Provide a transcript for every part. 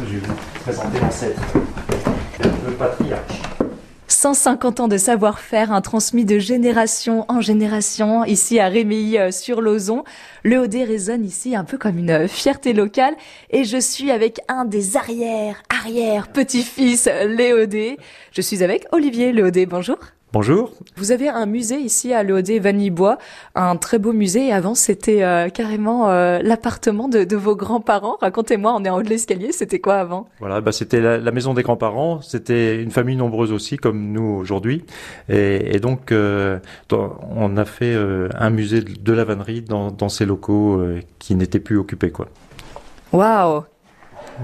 Je vais vous présenter l'ancêtre, le patriarche. 150 ans de savoir-faire, un transmis de génération en génération ici à Rémilly euh, sur Lozon. Le OD résonne ici un peu comme une fierté locale et je suis avec un des arrière, arrière, petits-fils Léodé. Je suis avec Olivier Léodé, bonjour. Bonjour. Vous avez un musée ici à l'EOD Vanille-Bois, un très beau musée. Et avant, c'était euh, carrément euh, l'appartement de, de, vos grands-parents. Racontez-moi, on est en haut de l'escalier. C'était quoi avant? Voilà, bah c'était la, la, maison des grands-parents. C'était une famille nombreuse aussi, comme nous aujourd'hui. Et, et, donc, euh, dans, on a fait un musée de la vannerie dans, dans ces locaux qui n'étaient plus occupés, quoi. Waouh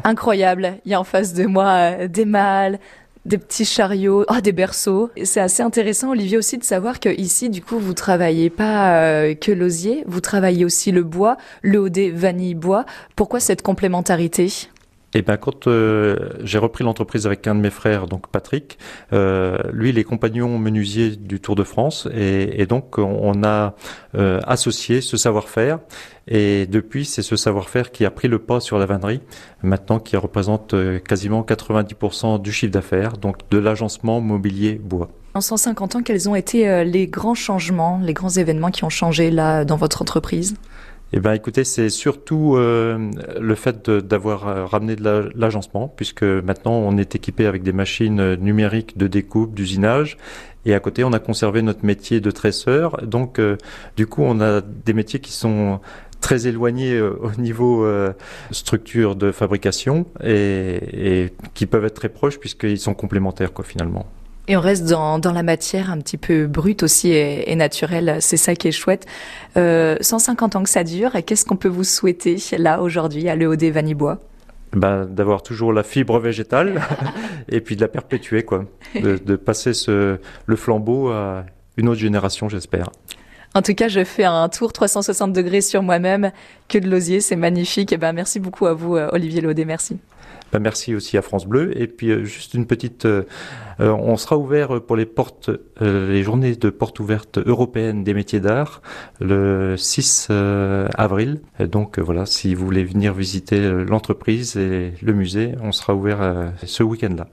Incroyable. Il y a en face de moi des mâles, des petits chariots, oh, des berceaux. C'est assez intéressant, Olivier, aussi de savoir que ici, du coup, vous travaillez pas euh, que l'osier, vous travaillez aussi le bois, le OD vanille bois. Pourquoi cette complémentarité? Eh ben, quand euh, j'ai repris l'entreprise avec un de mes frères, donc Patrick, euh, lui, il est compagnon menuisier du Tour de France, et, et donc on a euh, associé ce savoir-faire. Et depuis, c'est ce savoir-faire qui a pris le pas sur la vannerie, maintenant qui représente euh, quasiment 90% du chiffre d'affaires, donc de l'agencement mobilier bois. En 150 ans, quels ont été euh, les grands changements, les grands événements qui ont changé là dans votre entreprise? Eh ben, écoutez, c'est surtout euh, le fait d'avoir euh, ramené de l'agencement, puisque maintenant on est équipé avec des machines numériques de découpe, d'usinage, et à côté on a conservé notre métier de tresseur. Donc, euh, du coup, on a des métiers qui sont très éloignés euh, au niveau euh, structure de fabrication et, et, qui peuvent être très proches puisqu'ils sont complémentaires, quoi, finalement. Et on reste dans, dans la matière un petit peu brute aussi et, et naturelle. C'est ça qui est chouette. Euh, 150 ans que ça dure. Et qu'est-ce qu'on peut vous souhaiter là aujourd'hui à l'EOD Vanibois? Ben, d'avoir toujours la fibre végétale et puis de la perpétuer, quoi. De, de passer ce, le flambeau à une autre génération, j'espère. En tout cas, je fais un tour 360 degrés sur moi-même. Que de l'osier, c'est magnifique. Et ben, merci beaucoup à vous, Olivier Laudet. Merci. Ben merci aussi à France Bleu. Et puis euh, juste une petite, euh, on sera ouvert pour les portes, euh, les journées de portes ouvertes européennes des métiers d'art le 6 avril. Et donc voilà, si vous voulez venir visiter l'entreprise et le musée, on sera ouvert ce week-end-là.